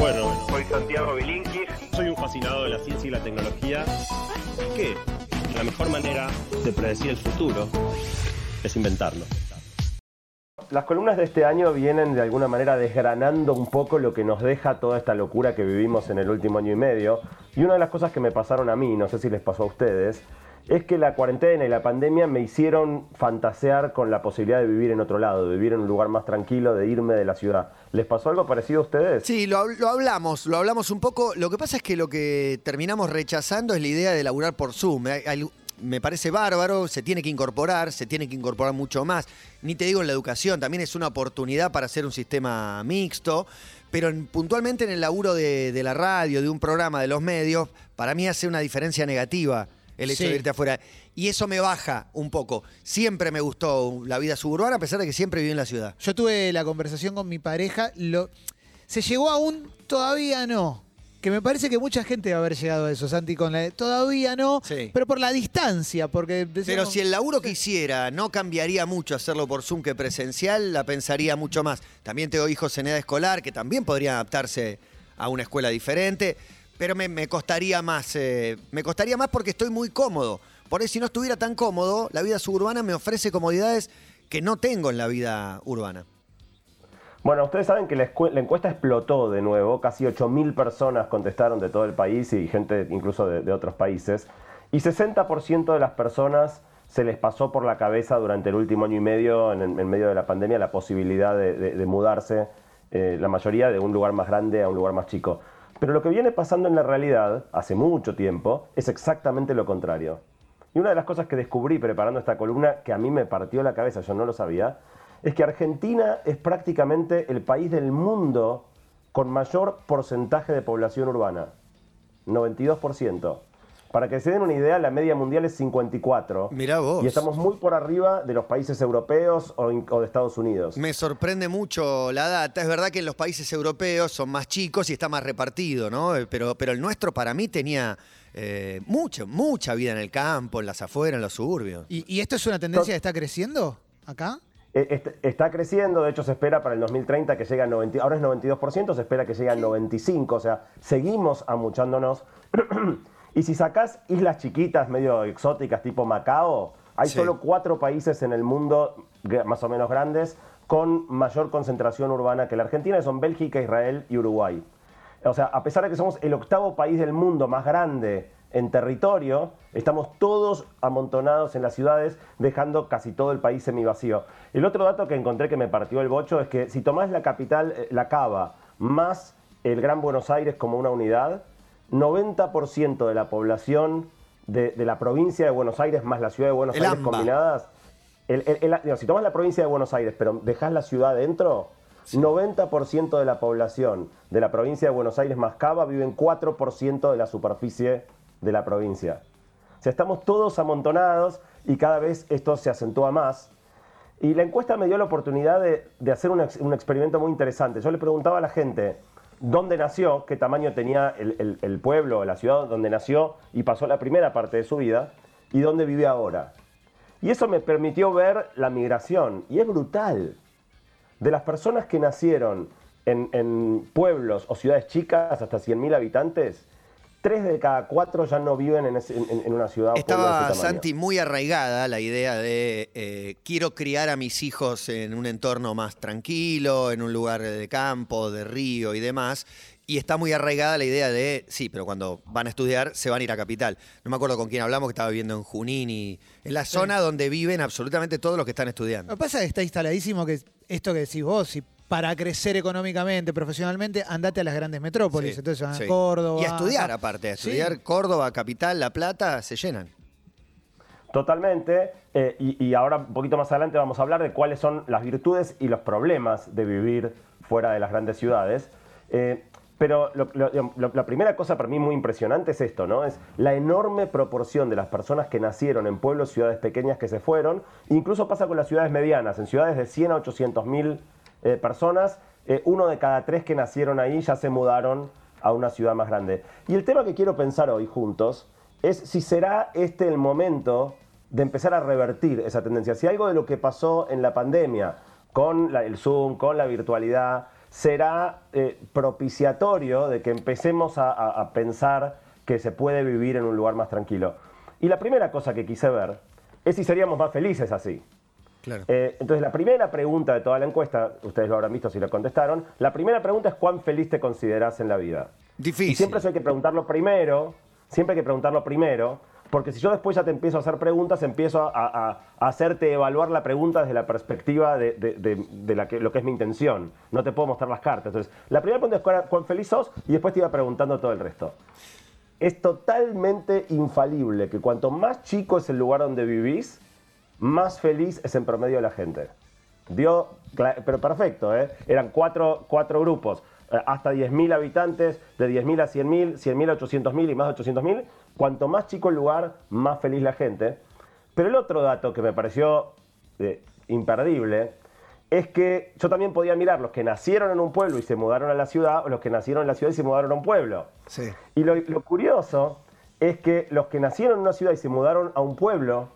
Bueno, Soy Santiago Bilinkis. soy un fascinado de la ciencia y la tecnología. Que la mejor manera de predecir el futuro es inventarlo. Las columnas de este año vienen de alguna manera desgranando un poco lo que nos deja toda esta locura que vivimos en el último año y medio. Y una de las cosas que me pasaron a mí, no sé si les pasó a ustedes, es que la cuarentena y la pandemia me hicieron fantasear con la posibilidad de vivir en otro lado, de vivir en un lugar más tranquilo, de irme de la ciudad. ¿Les pasó algo parecido a ustedes? Sí, lo, hab- lo hablamos, lo hablamos un poco. Lo que pasa es que lo que terminamos rechazando es la idea de laburar por Zoom. Me parece bárbaro, se tiene que incorporar, se tiene que incorporar mucho más. Ni te digo en la educación, también es una oportunidad para hacer un sistema mixto. Pero en- puntualmente en el laburo de la radio, de un programa, de los medios, para mí hace una diferencia negativa el hecho Sí. de irte afuera. Y eso me baja un poco. Siempre me gustó la vida suburbana, a pesar de que siempre viví en la ciudad. Yo tuve la conversación con mi pareja. Lo, se llegó a un todavía no. Que me parece que mucha gente va a haber llegado a eso, Santi, con la todavía no, Sí. pero por la distancia, porque Pero si el laburo que hiciera no cambiaría mucho hacerlo por Zoom que presencial, la pensaría mucho más. También tengo hijos en edad escolar que también podrían adaptarse a una escuela diferente, pero me, costaría más. eh, me costaría más porque estoy muy cómodo. Por eso, si no estuviera tan cómodo, la vida suburbana me ofrece comodidades que no tengo en la vida urbana. Bueno, ustedes saben que la, encuesta explotó de nuevo, casi 8.000 personas contestaron de todo el país y gente incluso de, otros países, y 60% de las personas se les pasó por la cabeza durante el último año y medio, en, medio de la pandemia, la posibilidad de mudarse, eh, la mayoría de un lugar más grande a un lugar más chico. Pero lo que viene pasando en la realidad, hace mucho tiempo, es exactamente lo contrario. Y una de las cosas que descubrí preparando esta columna, que a mí me partió la cabeza, yo no lo sabía, es que Argentina es prácticamente el país del mundo con mayor porcentaje de población urbana. 92%. Para que se den una idea, la media mundial es 54. Mirá vos. Y estamos muy por arriba de los países europeos o, de Estados Unidos. Me sorprende mucho la data. Es verdad que en los países europeos son más chicos y está más repartido, ¿no? Eh, Pero, pero el nuestro para mí tenía eh, mucha, mucha vida en el campo, en las afueras, en los suburbios. ¿Y, y esto es una tendencia que está creciendo acá? Eh, est- Está creciendo, de hecho se espera para el 2030 que llegue a 90, ahora es 92%, se espera que llegue a 95%, o sea, seguimos amuchándonos. y si sacás islas chiquitas, medio exóticas, tipo Macao, hay Sí. solo cuatro países en el mundo, más o menos grandes, con mayor concentración urbana que la Argentina, que son Bélgica, Israel y Uruguay. O sea, a pesar de que somos el octavo país del mundo más grande en territorio, estamos todos amontonados en las ciudades, dejando casi todo el país semivacío. El otro dato que encontré que me partió el bocho es que si tomás la capital, eh, la Cava, más el Gran Buenos Aires como una unidad, 90% de la población de, de la provincia de Buenos Aires más la ciudad de Buenos El Aires AMBA. combinadas, el- el- el- digo, si tomas la provincia de Buenos Aires, pero dejas la ciudad dentro, 90% de la población de la provincia de Buenos Aires más Cava vive en 4% de la superficie de la provincia. O sea, estamos todos amontonados y cada vez esto se acentúa más. Y la encuesta me dio la oportunidad de, de hacer un, ex- un experimento muy interesante. Yo le preguntaba a la gente dónde nació, qué tamaño tenía el, pueblo, la ciudad donde nació y pasó la primera parte de su vida, y dónde vive ahora. Y eso me permitió ver la migración. Y es brutal. De las personas que nacieron en, en pueblos o ciudades chicas hasta 100.000 habitantes, tres de cada cuatro ya no viven en, ese- en- en una ciudad o pueblo de Estaba ese. Santi muy arraigada la idea de eh, quiero criar a mis hijos en un entorno más tranquilo, en un lugar de campo, de río y demás. Y está muy arraigada la idea de, sí, pero cuando van a estudiar se van a ir a capital. No me acuerdo con quién hablamos, que estaba viviendo en Junín y en la zona donde viven absolutamente todos los que están Lo estudiando. que pasa es que está instaladísimo que esto que decís vos, si para crecer económicamente, profesionalmente, andate a las grandes metrópolis. Sí, Entonces sí. a Córdoba. Y a estudiar aparte, a Sí. estudiar Córdoba, Capital, La Plata, se llenan. Totalmente. eh, y, y ahora, un poquito más adelante, vamos a hablar de cuáles son las virtudes y los problemas de vivir fuera de las grandes ciudades. Eh, pero lo- lo- lo- la primera cosa para mí muy impresionante es esto, ¿no? Es la enorme proporción de las personas que nacieron en pueblos, ciudades pequeñas que se fueron. Incluso pasa con las ciudades medianas. En ciudades de 100 a 800 mil eh, personas, eh, uno de cada tres que nacieron ahí ya se mudaron a una ciudad más grande. Y el tema que quiero pensar hoy juntos es si será este el momento de empezar a revertir esa tendencia. Si algo de lo que pasó en la pandemia, con el Zoom, con la virtualidad, será eh, propiciatorio de que empecemos a, a- a pensar que se puede vivir en un lugar más tranquilo. Y la primera cosa que quise ver es si seríamos más felices así. Claro. Eh, entonces, la primera pregunta de toda la encuesta, ustedes lo habrán visto si lo contestaron, la primera pregunta es cuán feliz te consideras en la vida. Difícil. Y siempre eso hay que preguntarlo primero, siempre hay que preguntarlo primero, porque si yo después ya te empiezo a hacer preguntas, empiezo a, a- a hacerte evaluar la pregunta desde la perspectiva de, de- de- de la que, lo que es mi intención. No te puedo mostrar las cartas. Entonces, la primera pregunta es cuán, cuán feliz sos y después te iba preguntando todo el resto. Es totalmente infalible que cuanto más chico es el lugar donde vivís, más feliz es en promedio la gente. Dio, pero perfecto, ¿eh? Eran cuatro, cuatro grupos, eh, hasta 10.000 habitantes, de 10.000 a 100.000, 100.000 a 800.000 y más de 800.000. Cuanto más chico el lugar, más feliz la gente. Pero el otro dato que me pareció eh, imperdible es que yo también podía mirar los que nacieron en un pueblo y se mudaron a la ciudad o los que nacieron en la ciudad y se mudaron a un pueblo. Sí. Y lo, lo curioso es que los que nacieron en una ciudad y se mudaron a un pueblo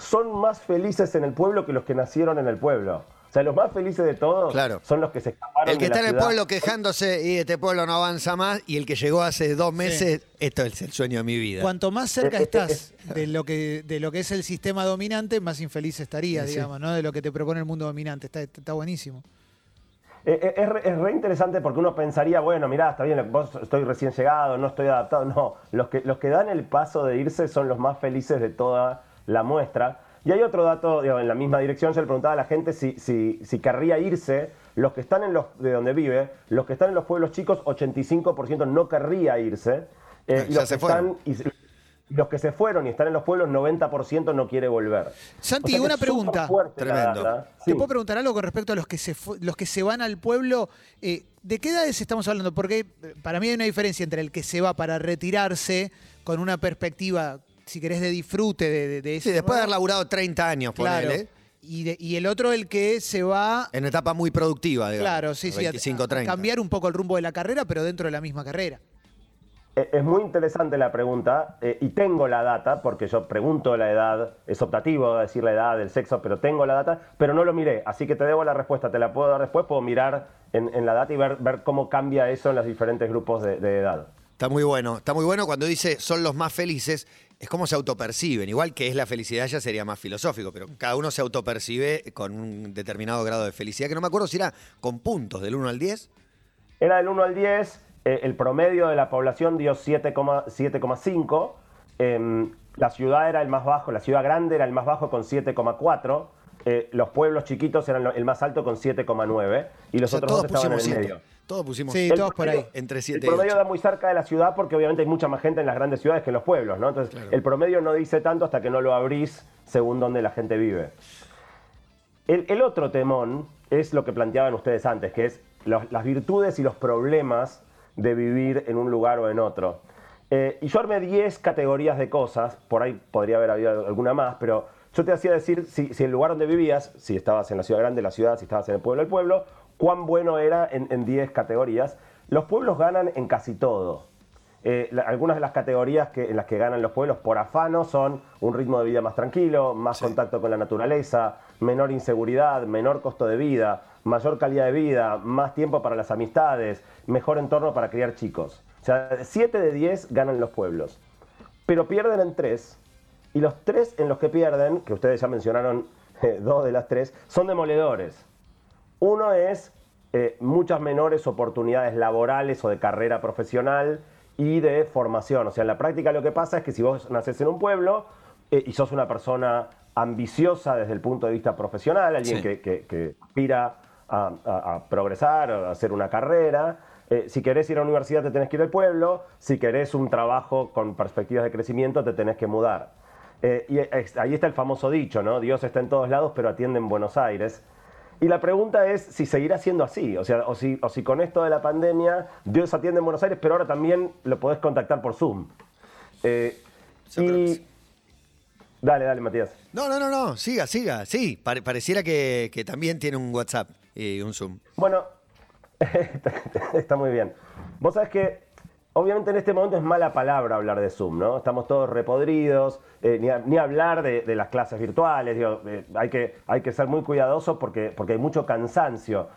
son más felices en el pueblo que los que nacieron en el pueblo. O sea, los más felices de todos Claro. son los que se escaparon El que de la está en el pueblo quejándose y este pueblo no avanza más y el que llegó hace dos meses, esto es el sueño de mi vida. Cuanto más cerca Eh, eh, estás de lo que de lo que es el sistema dominante, más infeliz estarías, Sí. digamos, ¿no? De lo que te propone el mundo dominante. Está, está buenísimo. Eh, eh, Es, re, es re interesante porque uno pensaría, bueno, mirá, está bien, vos estoy recién llegado, no estoy adaptado. No, los que, los que dan el paso de irse son los más felices de toda la muestra. Y hay otro dato, digo, en la misma dirección, yo le preguntaba a la gente si, si, si querría irse. Los que están en los, de donde vive, los que están en los pueblos chicos, 85% no querría irse. Eh, Ah, y ya los se que fueron. están- y se- los que se fueron y están en los pueblos, 90% no quiere volver. Santi, O sea que una pregunta. la Tremendo. ¿Te Sí. puedo preguntar algo con respecto a los que se, los que se van al pueblo? Eh, ¿De qué edades estamos hablando? Porque eh, para mí hay una diferencia entre el que se va para retirarse con una perspectiva, si querés, de disfrute de, de, de Sí, después de haber laburado 30 años, Claro. ponele, Y, de- y el otro, el que se va en etapa muy productiva, digamos. Claro, sí, sí. a- 25, a 30. cambiar un poco el rumbo de la carrera, pero dentro de la misma carrera. Eh, Es muy interesante la pregunta eh, y tengo la data, porque yo pregunto la edad, es optativo decir la edad, el sexo, pero tengo la data, pero no lo miré, así que te debo la respuesta, te la puedo dar después, puedo mirar en, en la data y ver, ver cómo cambia eso en los diferentes grupos de, de edad. Está muy bueno. Está muy bueno cuando dice son los más felices, es como se autoperciben. Igual que es la felicidad ya sería más filosófico, pero cada uno se autopercibe con un determinado grado de felicidad, que no me acuerdo si era con puntos, del 1 al 10. Era del 1 al 10, eh, el promedio de la población dio 7,- 7,5, em, la ciudad era el más bajo, la ciudad grande era el más bajo con 7,4, eh, los pueblos chiquitos eran el más alto con 7,9 y los O sea, otros dos estaban en el 7. medio. Todos pusimos Sí, El todos por ahí. entre El 7 y promedio 8. da muy cerca de la ciudad porque obviamente hay mucha más gente en las grandes ciudades que en los pueblos, ¿no? Entonces, el promedio no dice tanto hasta que no lo abrís según donde la gente vive. El, el otro temón es lo que planteaban ustedes antes, que es los- las virtudes y los problemas de vivir en un lugar o en otro. Eh, y yo armé 10 categorías de cosas, por ahí podría haber habido alguna más, pero yo te hacía decir si, si el lugar donde vivías, si estabas en la ciudad grande, la ciudad, si estabas en el pueblo, el pueblo, cuán bueno era en en 10 categorías. Los pueblos ganan en casi todo. Eh, la- algunas de las categorías que, en las que ganan los pueblos por afano son un ritmo de vida más tranquilo, más Sí. contacto con la naturaleza, menor inseguridad, menor costo de vida, mayor calidad de vida, más tiempo para las amistades, mejor entorno para criar chicos. O sea, 7 de 10 ganan los pueblos. Pero pierden en 3. Y los 3 en los que pierden, que ustedes ya mencionaron eh, dos de las tres, son demoledores. Uno es eh, muchas menores oportunidades laborales o de carrera profesional y de formación. O sea, en la práctica lo que pasa es que si vos naces en un pueblo eh, y sos una persona ambiciosa desde el punto de vista profesional, alguien Sí. que, que- que aspira a, a- a progresar, a hacer una carrera, eh, si querés ir a la universidad te tenés que ir al pueblo, si querés un trabajo con perspectivas de crecimiento te tenés que mudar. Eh, y ahí está el famoso dicho, ¿no? Dios está en todos lados, pero atiende en Buenos Aires. Y la pregunta es si seguirá siendo así, o sea, o si, o si con esto de la pandemia Dios atiende en Buenos Aires, pero ahora también lo podés contactar por Zoom. Eh, Yo creo que y... sí. Dale, dale, Matías. No, no, no, no, siga, siga. Sí, pare- pareciera que, que también tiene un WhatsApp y un Zoom. Bueno, está muy bien. Vos sabés que, obviamente en este momento es mala palabra hablar de Zoom, ¿no? Estamos todos repodridos, eh, ni, hablar de, las clases virtuales, eh, hay, que, hay que ser muy cuidadosos porque, porque hay mucho cansancio.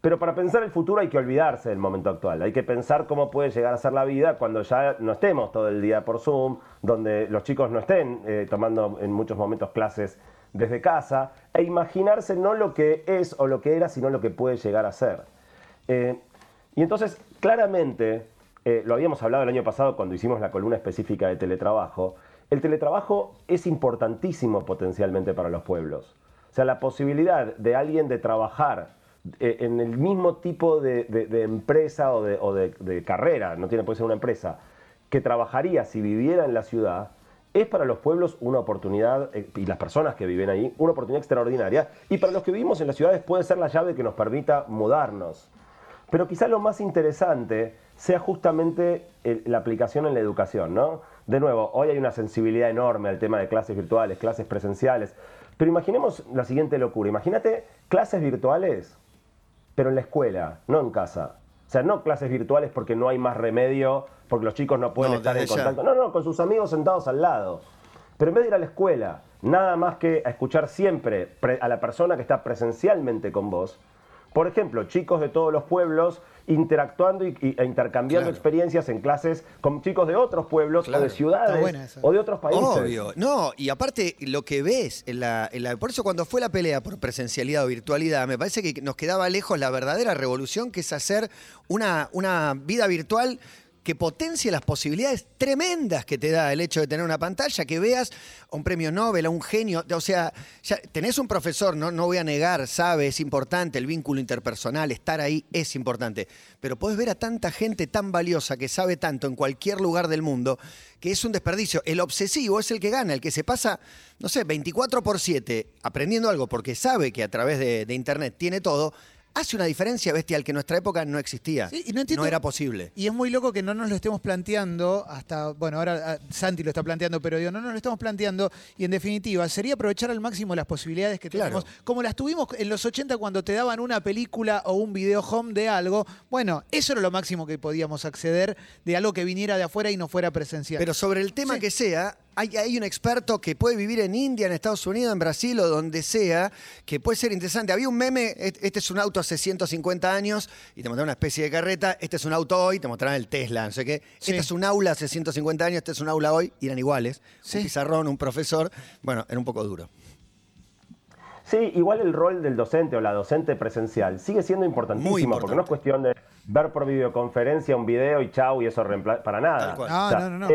Pero para pensar el futuro hay que olvidarse del momento actual. Hay que pensar cómo puede llegar a ser la vida cuando ya no estemos todo el día por Zoom, donde los chicos no estén eh, tomando en muchos momentos clases desde casa, e imaginarse no lo que es o lo que era, sino lo que puede llegar a ser. Y entonces, claramente, eh, lo habíamos hablado el año pasado cuando hicimos la columna específica de teletrabajo, el teletrabajo es importantísimo potencialmente para los pueblos. O sea, la posibilidad de alguien de trabajar eh, en el mismo tipo de, empresa o, de, carrera, no tiene puede ser una empresa, que trabajaría si viviera en la ciudad, es para los pueblos una oportunidad, eh, y las personas que viven ahí, una oportunidad extraordinaria, y para los que vivimos en las ciudades puede ser la llave que nos permita mudarnos. Pero quizá lo más interesante sea justamente la aplicación en la educación, ¿no? De nuevo, hoy hay una sensibilidad enorme al tema de clases virtuales, clases presenciales, pero imaginemos la siguiente locura, imagínate clases virtuales pero en la escuela, no en casa. O sea, no clases virtuales porque no hay más remedio, porque los chicos no pueden estar en contacto. No, no, con sus amigos sentados al lado. Pero en vez de ir a la escuela, nada más que a escuchar siempre a la persona que está presencialmente con vos, por ejemplo, chicos de todos los pueblos interactuando y, e intercambiando experiencias en clases con chicos de otros pueblos o de ciudades o de otros países. Obvio. No, y aparte lo que ves, en la, por eso cuando fue la pelea por presencialidad o virtualidad, me parece que nos quedaba lejos la verdadera revolución que es hacer una, una vida virtual que potencie las posibilidades tremendas que te da el hecho de tener una pantalla, que veas a un premio Nobel, a un genio, o sea, tenés un profesor, no, no voy a negar, sabe, es importante el vínculo interpersonal, estar ahí es importante, pero podés ver a tanta gente tan valiosa que sabe tanto en cualquier lugar del mundo, que es un desperdicio. El obsesivo es el que gana, el que se pasa, no sé, 24 por 7 aprendiendo algo porque sabe que a través de Internet tiene todo, hace una diferencia bestial que en nuestra época no existía. y no, era posible. Y es muy loco que no nos lo estemos planteando hasta, bueno, ahora ah, Santi lo está planteando, pero digo, no nos lo estamos planteando y en definitiva sería aprovechar al máximo las posibilidades que tenemos, como las tuvimos en los 80 cuando te daban una película o un video home de algo. Bueno, eso era lo máximo que podíamos acceder de algo que viniera de afuera y no fuera presencial. Pero sobre el tema que sea, hay, un experto que puede vivir en India, en Estados Unidos, en Brasil o donde sea, que puede ser interesante. Había un meme, este es un auto hace 150 años y te mostraron una especie de carreta, este es un auto hoy, te mostraron el Tesla, no sé qué. Este es un aula hace 150 años, este es un aula hoy, y eran iguales. Un pizarrón, un profesor, bueno, era un poco duro. Sí, igual el rol del docente o la docente presencial sigue siendo importantísimo, porque no es cuestión de ver por videoconferencia un video y chau y eso reemplaza para nada. No, no, no,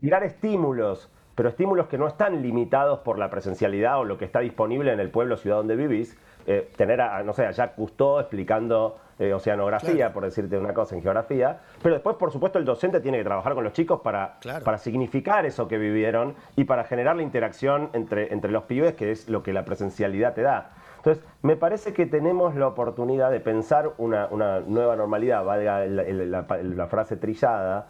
tirar estímulos, pero estímulos que no están limitados por la presencialidad o lo que está disponible en el pueblo, ciudad donde vivís. Eh, tener a, no sé, a Jacques Cousteau explicando eh, oceanografía, por decirte una cosa en geografía. Pero después, por supuesto, el docente tiene que trabajar con los chicos para, para significar eso que vivieron y para generar la interacción entre, entre los pibes, que es lo que la presencialidad te da. Entonces, me parece que tenemos la oportunidad de pensar una, nueva normalidad, valga la frase trillada,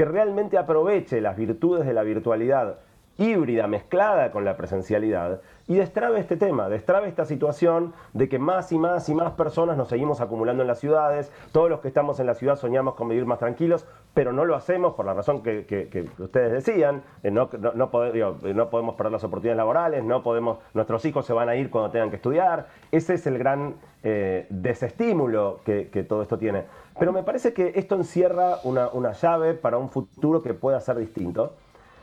que realmente aproveche las virtudes de la virtualidad híbrida mezclada con la presencialidad y destrabe este tema, destrabe esta situación de que más y más y más personas nos seguimos acumulando en las ciudades, todos los que estamos en la ciudad soñamos con vivir más tranquilos, pero no lo hacemos por la razón que, ustedes decían, eh, no, no, no, podemos perder las oportunidades laborales, no podemos, nuestros hijos se van a ir cuando tengan que estudiar, ese es el gran eh, desestímulo que, todo esto tiene. Pero me parece que esto encierra una, llave para un futuro que pueda ser distinto.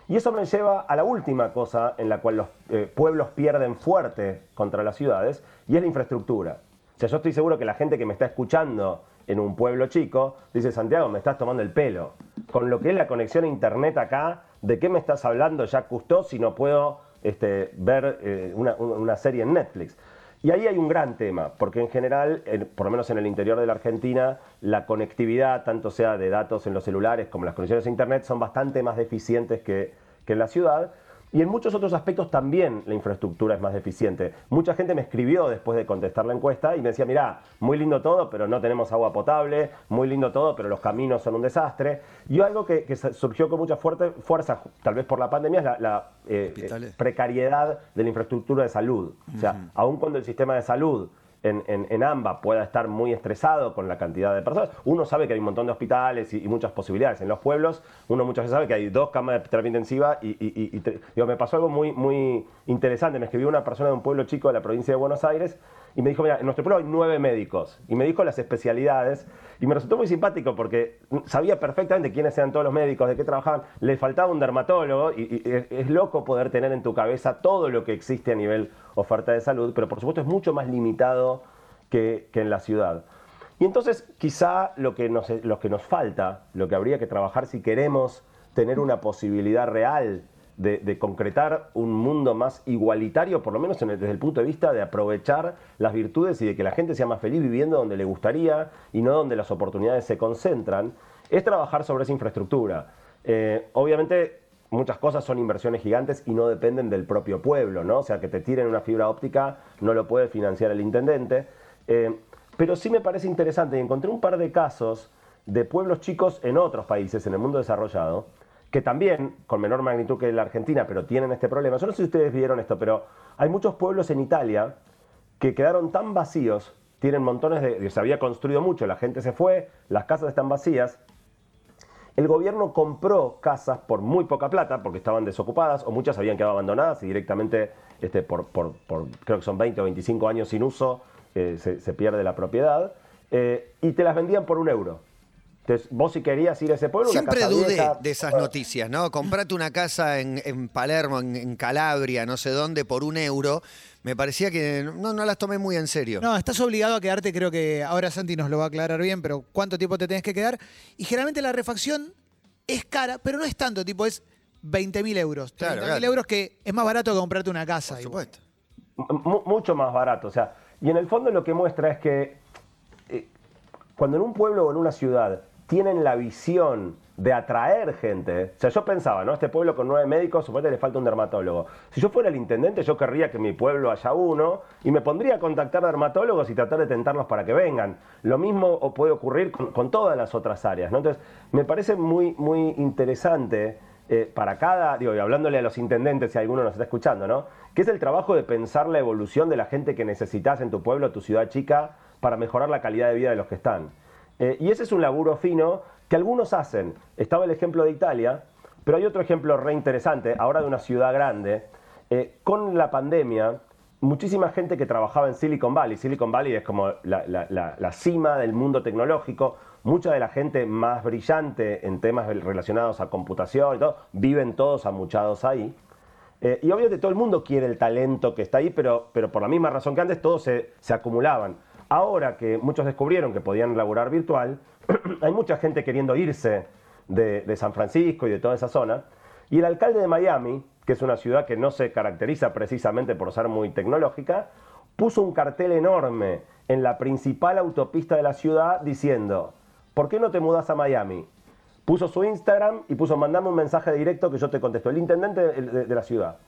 Y eso me lleva a la última cosa en la cual los eh, pueblos pierden fuerte contra las ciudades, y es la infraestructura. O sea, yo estoy seguro que la gente que me está escuchando en un pueblo chico dice, Santiago, me estás tomando el pelo. Con lo que es la conexión a internet acá, ¿de qué me estás hablando ya Custó si no puedo este, ver eh, una serie en Netflix? Y ahí hay un gran tema, porque en general, por lo menos en el interior de la Argentina, la conectividad, tanto sea de datos en los celulares como las conexiones a Internet, son bastante más deficientes que, que en la ciudad. Y en muchos otros aspectos también la infraestructura es más deficiente. Mucha gente me escribió después de contestar la encuesta y me decía, mira, muy lindo todo, pero no tenemos agua potable, muy lindo todo, pero los caminos son un desastre. Y algo que, surgió con mucha fuerza, tal vez por la pandemia, es la, eh, precariedad de la infraestructura de salud. O sea, aun cuando el sistema de salud en, AMBA pueda estar muy estresado con la cantidad de personas. Uno sabe que hay un montón de hospitales y, muchas posibilidades. En los pueblos, uno muchas veces sabe que hay dos camas de terapia intensiva y, me pasó algo muy, muy interesante. Me escribió una persona de un pueblo chico de la provincia de Buenos Aires y me dijo, mira, en nuestro pueblo hay nueve médicos. Y me dijo las especialidades. Y me resultó muy simpático porque sabía perfectamente quiénes eran todos los médicos, de qué trabajaban. Le faltaba un dermatólogo y, es loco poder tener en tu cabeza todo lo que existe a nivel oferta de salud, pero por supuesto es mucho más limitado que, que en la ciudad. Y entonces quizá lo que, nos, lo que nos falta, lo que habría que trabajar si queremos tener una posibilidad real de, concretar un mundo más igualitario, por lo menos desde el punto de vista de aprovechar las virtudes y de que la gente sea más feliz viviendo donde le gustaría y no donde las oportunidades se concentran, es trabajar sobre esa infraestructura. Eh, obviamente muchas cosas son inversiones gigantes y no dependen del propio pueblo, ¿no? O sea, que te tiren una fibra óptica no lo puede financiar el intendente. Eh, pero sí me parece interesante y encontré un par de casos de pueblos chicos en otros países, en el mundo desarrollado, que también, con menor magnitud que la Argentina, pero tienen este problema. Yo no sé si ustedes vieron esto, pero hay muchos pueblos en Italia que quedaron tan vacíos, tienen montones de... Se había construido mucho, la gente se fue, las casas están vacías, el gobierno compró casas por muy poca plata, porque estaban desocupadas, o muchas habían quedado abandonadas y directamente, este, por, por- creo que son 20 o 25 años sin uso, eh, se, se pierde la propiedad, eh, y te las vendían por un euro. Entonces, vos si querías ir a ese pueblo, una Siempre casa dudé vieja- de esas noticias, ¿no? Comprate una casa en, en Palermo, en, en Calabria, no sé dónde, por un euro. Me parecía que no, no las tomé muy en serio. No, estás obligado a quedarte, creo que ahora Santi nos lo va a aclarar bien, pero ¿cuánto tiempo te tenés que quedar? Y generalmente la refacción es cara, pero no es tanto, tipo, es 20.000 euros. Claro, 30.000 claro. euros que es más barato que comprarte una casa. por supuesto. mu- mucho más barato. O sea, y en el fondo lo que muestra es que eh, cuando en un pueblo o en una ciudad tienen la visión de atraer gente, o sea, yo pensaba, ¿no? Este pueblo con nueve médicos, suponete le falta un dermatólogo. Si yo fuera el intendente, yo querría que mi pueblo haya uno y me pondría a contactar dermatólogos y tratar de tentarlos para que vengan. Lo mismo puede ocurrir con, con todas las otras áreas, ¿no? Entonces, me parece muy, muy interesante eh, para cada, digo, y hablándole a los intendentes si alguno nos está escuchando, ¿no? Que es el trabajo de pensar la evolución de la gente que necesitas en tu pueblo, tu ciudad chica, para mejorar la calidad de vida de los que están. Eh, y ese es un laburo fino que algunos hacen. Estaba el ejemplo de Italia, pero hay otro ejemplo re interesante, ahora de una ciudad grande. Eh, con la pandemia, muchísima gente que trabajaba en Silicon Valley, Silicon Valley es como la, cima del mundo tecnológico, mucha de la gente más brillante en temas relacionados a computación y todo, viven todos amuchados ahí. Eh, y obviamente todo el mundo quiere el talento que está ahí, pero, pero por la misma razón que antes todos se, se acumulaban. Ahora que muchos descubrieron que podían laburar virtual, hay mucha gente queriendo irse de, San Francisco y de toda esa zona. Y el alcalde de Miami, que es una ciudad que no se caracteriza precisamente por ser muy tecnológica, puso un cartel enorme en la principal autopista de la ciudad diciendo, ¿por qué no te mudas a Miami? Puso su Instagram y puso, mandame un mensaje directo que yo te contesto. El intendente de, la ciudad.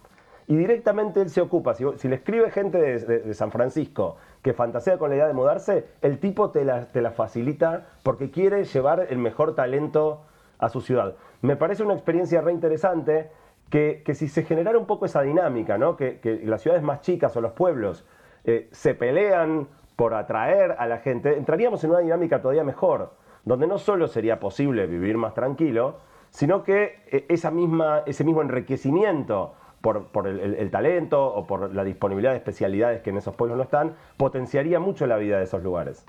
Y directamente él se ocupa. Si, le escribe gente de San Francisco que fantasea con la idea de mudarse, el tipo te la, te la facilita porque quiere llevar el mejor talento a su ciudad. Me parece una experiencia re interesante que, que si se generara un poco esa dinámica, ¿no? que, las ciudades más chicas o los pueblos eh, se pelean por atraer a la gente, entraríamos en una dinámica todavía mejor, donde no solo sería posible vivir más tranquilo, sino que eh, esa misma, ese mismo enriquecimiento por, el talento o por la disponibilidad de especialidades que en esos pueblos no están, potenciaría mucho la vida de esos lugares.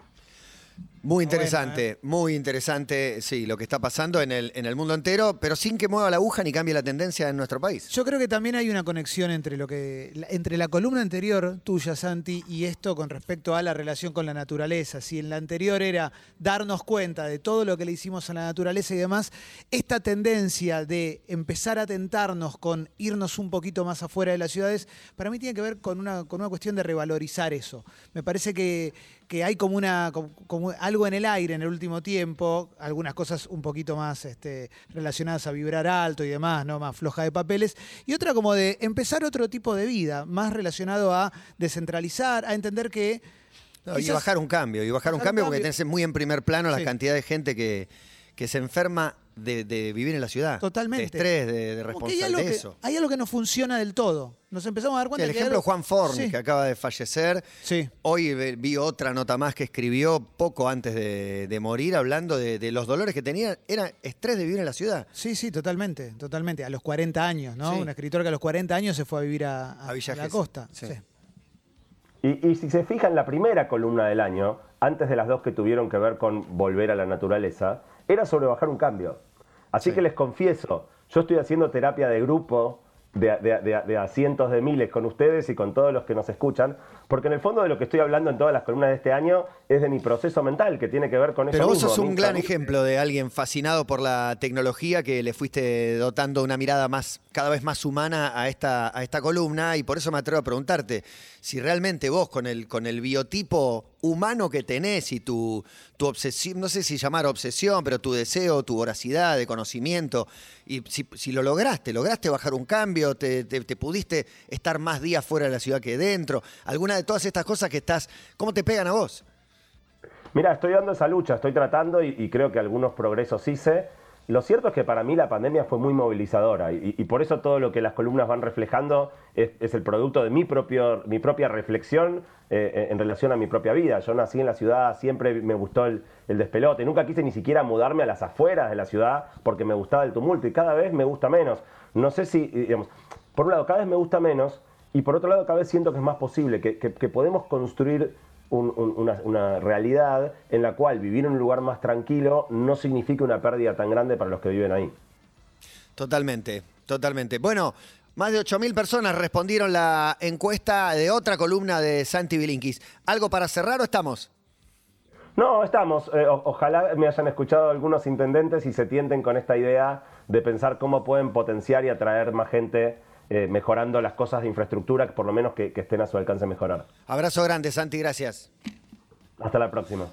Muy interesante, muy interesante, sí, lo que está pasando en el, en el mundo entero, pero sin que mueva la aguja ni cambie la tendencia en nuestro país. Yo creo que también hay una conexión entre lo que la- entre la columna anterior tuya, Santi, y esto con respecto a la relación con la naturaleza. Si en la anterior era darnos cuenta de todo lo que le hicimos a la naturaleza y demás, esta tendencia de empezar a tentarnos con irnos un poquito más afuera de las ciudades, para mí tiene que ver con una, con una cuestión de revalorizar eso. Me parece que, que hay como una como, como algo en el aire en el último tiempo, algunas cosas un poquito más este, relacionadas a vibrar alto y demás, ¿no? Más floja de papeles, y otra como de empezar otro tipo de vida, más relacionado a descentralizar, a entender que No, y bajar un cambio, y bajar un cambio porque tenés muy en primer plano la Sí. cantidad de gente que, que se enferma de, de vivir en la ciudad. Totalmente. De estrés, de, hay responsabilidad eso. hay algo que no funciona del todo. Nos empezamos a dar Sí, cuenta el que hay ejemplo algo- Juan Forni, Sí. que acaba de fallecer. Sí. Hoy vi otra nota más que escribió poco antes de, de morir, hablando de, de los dolores que tenía. Era estrés de vivir en la ciudad. Sí, sí, totalmente, totalmente. A los 40 años, ¿no? Sí. Un escritor que a los 40 años se fue a vivir a, a- A Villa a la costa. sí. Sí. Y, y si se fijan, la primera columna del año, antes de las dos que tuvieron que ver con volver a la naturaleza, era sobre bajar un cambio. Así Sí. que les confieso, yo estoy haciendo terapia de grupo de, de- de- de a cientos de miles con ustedes y con todos los que nos escuchan, porque en el fondo de lo que estoy hablando en todas las columnas de este año es de mi proceso mental, que tiene que ver con eso Pero vos sos un gran ejemplo de alguien fascinado por la tecnología que le fuiste dotando una mirada más, cada vez más humana a esta, a esta columna y por eso me atrevo a preguntarte si realmente vos con el, con el biotipo humano que tenés y tu, tu obsesión, no sé si llamar obsesión, pero tu deseo, tu voracidad de conocimiento, y si, si lo lograste, lograste bajar un cambio, te, te- te pudiste estar más días fuera de la ciudad que dentro, alguna de todas estas cosas que estás, ¿cómo te pegan a vos? Mira, estoy dando esa lucha, estoy tratando y creo que algunos progresos hice. Lo cierto es que para mí la pandemia fue muy movilizadora y, por eso todo lo que las columnas van reflejando es, el producto de mi, propio, mi propia reflexión eh, en relación a mi propia vida. Yo nací en la ciudad, siempre me gustó el, el despelote, nunca quise ni siquiera mudarme a las afueras de la ciudad porque me gustaba el tumulto y cada vez me gusta menos. No sé si, digamos, por un lado, cada vez me gusta menos y por otro lado, cada vez siento que es más posible, que podemos construir un- un- una, una realidad en la cual vivir en un lugar más tranquilo no significa una pérdida tan grande para los que viven ahí. Totalmente, totalmente. Bueno, más de 8.000 personas respondieron la encuesta de otra columna de Santi Bilinkis. ¿Algo para cerrar o estamos? No, estamos. eh, o- ojalá me hayan escuchado algunos intendentes y se tienten con esta idea de pensar cómo pueden potenciar y atraer más gente eh, mejorando las cosas de infraestructura, por lo menos que, que estén a su alcance mejorar. Abrazo grande, Santi, gracias. Hasta la próxima.